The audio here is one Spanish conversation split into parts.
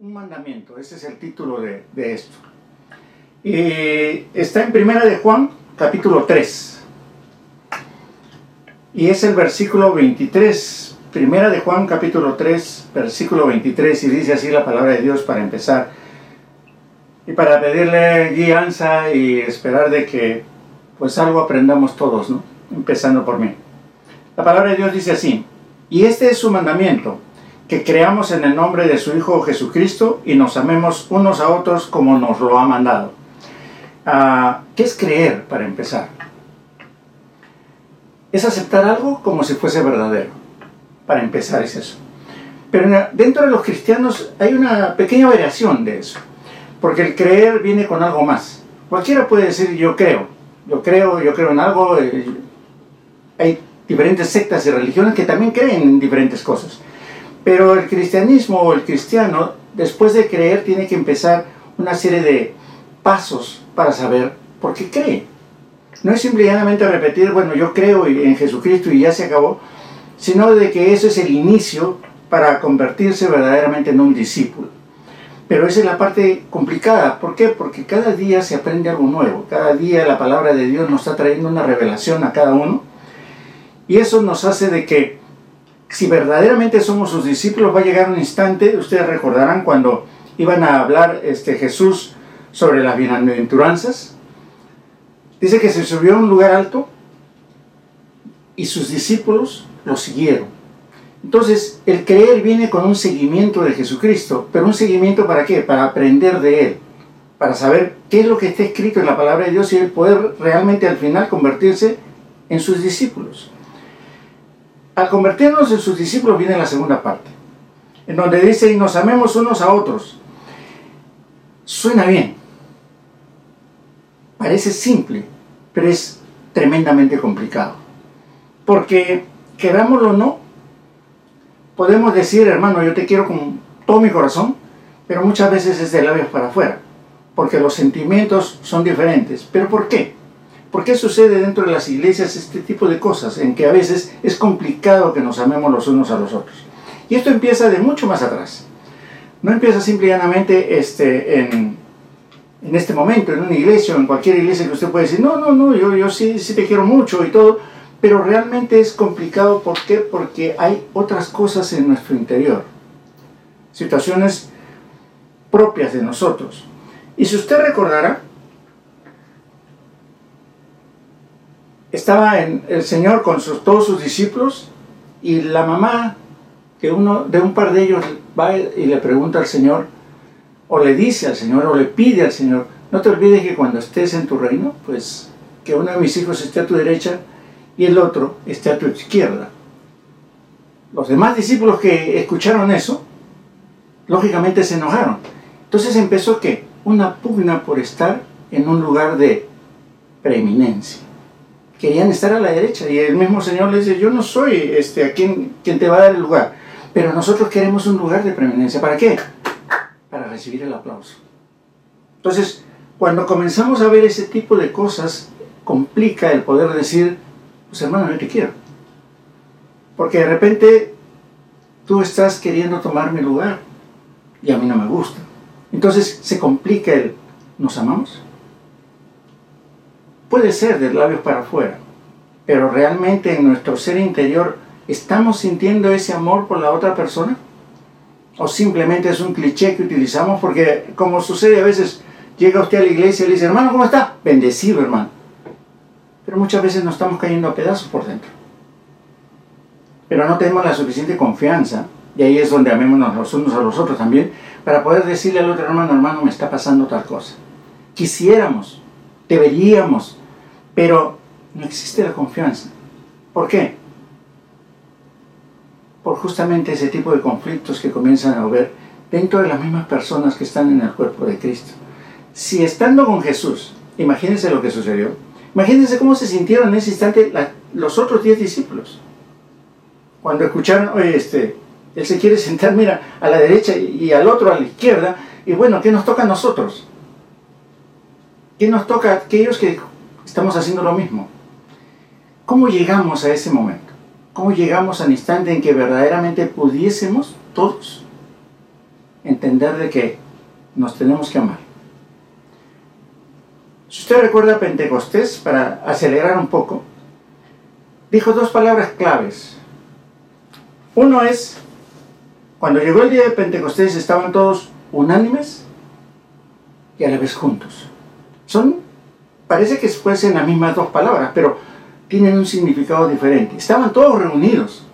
un mandamiento, ese es el título de, esto. Y está en Primera de Juan, capítulo 3. Y es el versículo 23. Primera de Juan, capítulo 3, versículo 23. Y dice así la palabra de Dios para empezar. Y para pedirle guianza y esperar de que pues algo aprendamos todos, ¿no? Empezando por mí. La palabra de Dios dice así. Y este es su mandamiento que creamos en el nombre de su Hijo Jesucristo y nos amemos unos a otros como nos lo ha mandado. Ah, ¿Qué es creer para empezar? Es aceptar algo como si fuese verdadero. Para empezar es eso. Pero dentro de los cristianos hay una pequeña variación de eso. Porque el creer viene con algo más. Cualquiera puede decir yo creo. Yo creo, yo creo en algo. Eh, hay diferentes sectas y religiones que también creen en diferentes cosas. Pero el cristianismo o el cristiano, después de creer, tiene que empezar una serie de pasos para saber por qué cree. No es simplemente repetir, bueno, yo creo en Jesucristo y ya se acabó, sino de que eso es el inicio para convertirse verdaderamente en un discípulo. Pero esa es la parte complicada. ¿Por qué? Porque cada día se aprende algo nuevo. Cada día la palabra de Dios nos está trayendo una revelación a cada uno. Y eso nos hace de que si verdaderamente somos sus discípulos, va a llegar un instante, ustedes recordarán cuando iban a hablar este, Jesús sobre las bienaventuranzas. Dice que se subió a un lugar alto y sus discípulos lo siguieron. Entonces, el creer viene con un seguimiento de Jesucristo, pero un seguimiento para qué? Para aprender de Él, para saber qué es lo que está escrito en la palabra de Dios y poder realmente al final convertirse en sus discípulos. Al convertirnos en sus discípulos viene la segunda parte, en donde dice, y nos amemos unos a otros. Suena bien, parece simple, pero es tremendamente complicado. Porque, querámoslo o no, podemos decir, hermano, yo te quiero con todo mi corazón, pero muchas veces es de labios para afuera, porque los sentimientos son diferentes. ¿Pero por qué? ¿Por qué sucede dentro de las iglesias este tipo de cosas en que a veces es complicado que nos amemos los unos a los otros? Y esto empieza de mucho más atrás. No empieza simplemente este, en, en este momento, en una iglesia o en cualquier iglesia que usted puede decir, no, no, no, yo, yo sí, te quiero mucho y todo, pero realmente es complicado. ¿Por qué? Porque hay otras cosas en nuestro interior, situaciones propias de nosotros. Y si usted recordará, estaba en el Señor con todos sus discípulos y la mamá que uno de un par de ellos va y le pregunta al Señor o le dice al Señor o le pide al Señor, no te olvides que cuando estés en tu reino, pues que uno de mis hijos esté a tu derecha y el otro esté a tu izquierda. Los demás discípulos que escucharon eso, lógicamente se enojaron. Entonces empezó que una pugna por estar en un lugar de preeminencia querían estar a la derecha. Y el mismo Señor les dice, yo no soy este, a quien, quien te va a dar el lugar, pero nosotros queremos un lugar de preeminencia. ¿Para qué? Para recibir el aplauso. Entonces, cuando comenzamos a ver ese tipo de cosas, complica el poder decir, pues hermano, yo te quiero. Porque de repente tú estás queriendo tomar mi lugar y a mí no me gusta. Entonces se complica el, ¿nos amamos? Puede ser de labios para afuera, pero realmente en nuestro ser interior estamos sintiendo ese amor por la otra persona. O simplemente es un cliché que utilizamos porque como sucede a veces, llega usted a la iglesia y le dice, hermano, ¿cómo está? Bendecido, hermano. Pero muchas veces nos estamos cayendo a pedazos por dentro. Pero no tenemos la suficiente confianza, y ahí es donde amémonos los unos a los otros también, para poder decirle al otro hermano, hermano, me está pasando tal cosa. Quisiéramos, deberíamos pero no existe la confianza. ¿Por qué? Por justamente ese tipo de conflictos que comienzan a haber dentro de las mismas personas que están en el cuerpo de Cristo. Si estando con Jesús, imagínense lo que sucedió, imagínense cómo se sintieron en ese instante los otros diez discípulos. Cuando escucharon, oye, este, él se quiere sentar, mira, a la derecha y al otro a la izquierda, y bueno, ¿qué nos toca a nosotros? ¿Qué nos toca a aquellos que estamos haciendo lo mismo. ¿Cómo llegamos a ese momento? ¿Cómo llegamos al instante en que verdaderamente pudiésemos todos entender de que nos tenemos que amar. Si usted recuerda Pentecostés, para acelerar un poco, dijo dos palabras claves. Uno es, cuando llegó el día de Pentecostés estaban todos unánimes y a la vez juntos. Son, parece que fuesen las mismas dos palabras, pero tienen un significado diferente. Estaban todos reunidos,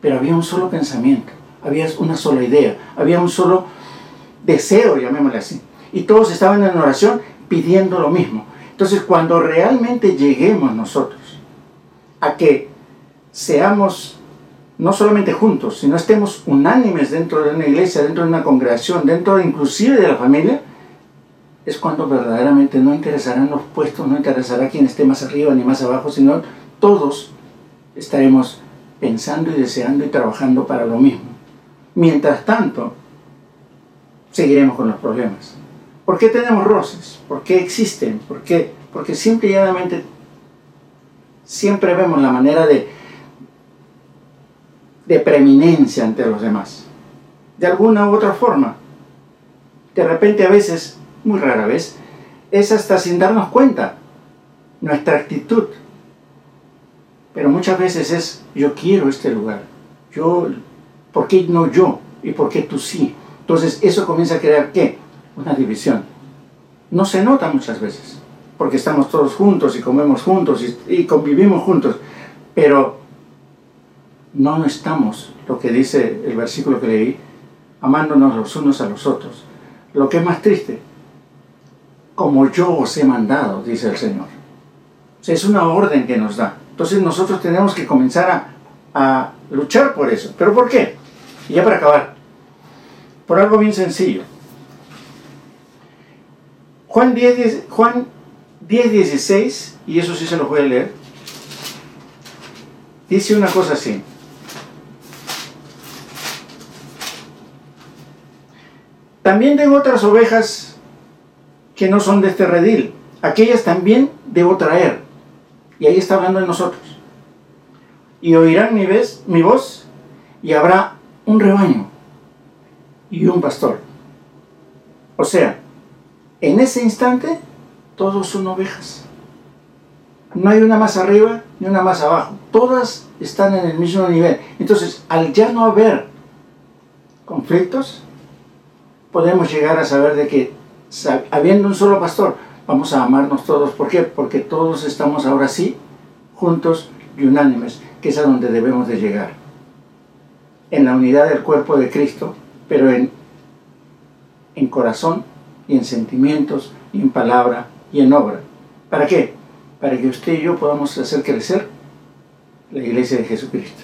pero había un solo pensamiento, había una sola idea, había un solo deseo, llamémosle así. Y todos estaban en oración pidiendo lo mismo. Entonces, cuando realmente lleguemos nosotros a que seamos no solamente juntos, sino estemos unánimes dentro de una iglesia, dentro de una congregación, dentro inclusive de la familia, es cuando verdaderamente no interesarán los puestos, no interesará quién esté más arriba ni más abajo, sino todos estaremos pensando y deseando y trabajando para lo mismo. Mientras tanto, seguiremos con los problemas. ¿Por qué tenemos roces? ¿Por qué existen? ¿Por qué? Porque simple y llanamente siempre vemos la manera de, de preeminencia ante los demás. De alguna u otra forma. De repente a veces, muy rara vez, es hasta sin darnos cuenta nuestra actitud. Pero muchas veces es, yo quiero este lugar. Yo, ¿por qué no yo? ¿Y por qué tú sí? Entonces eso comienza a crear qué? Una división. No se nota muchas veces, porque estamos todos juntos y comemos juntos y, convivimos juntos, pero no estamos, lo que dice el versículo que leí, amándonos los unos a los otros. Lo que es más triste, como yo os he mandado, dice el Señor. O sea, es una orden que nos da. Entonces nosotros tenemos que comenzar a, luchar por eso. ¿Pero por qué? Y ya para acabar, por algo bien sencillo. Juan 10, Juan 10, 16, y eso sí se lo voy a leer, dice una cosa así. También tengo otras ovejas que no son de este redil. Aquellas también debo traer. Y ahí está hablando de nosotros. Y oirán mi, mi voz y habrá un rebaño y un pastor. O sea, en ese instante todos son ovejas. No hay una más arriba ni una más abajo. Todas están en el mismo nivel. Entonces, al ya no haber conflictos, podemos llegar a saber de que habiendo un solo pastor, vamos a amarnos todos. ¿Por qué? Porque todos estamos ahora sí juntos y unánimes, que es a donde debemos de llegar. En la unidad del cuerpo de Cristo, pero en, en corazón y en sentimientos y en palabra y en obra. ¿Para qué? Para que usted y yo podamos hacer crecer la iglesia de Jesucristo.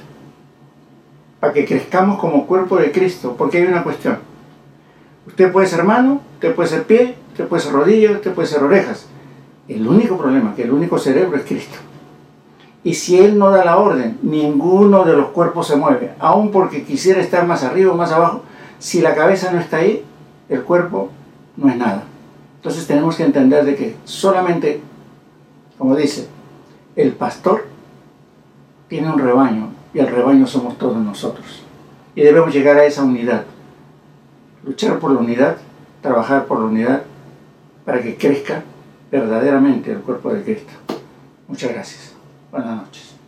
Para que crezcamos como cuerpo de Cristo, porque hay una cuestión. Usted puede ser mano, usted puede ser pie, usted puede ser rodilla, usted puede ser orejas. El único problema, que el único cerebro es Cristo. Y si Él no da la orden, ninguno de los cuerpos se mueve, aun porque quisiera estar más arriba o más abajo, si la cabeza no está ahí, el cuerpo no es nada. Entonces tenemos que entender de que solamente, como dice, el pastor tiene un rebaño y el rebaño somos todos nosotros. Y debemos llegar a esa unidad. Luchar por la unidad, trabajar por la unidad para que crezca verdaderamente el cuerpo de Cristo. Muchas gracias. Buenas noches.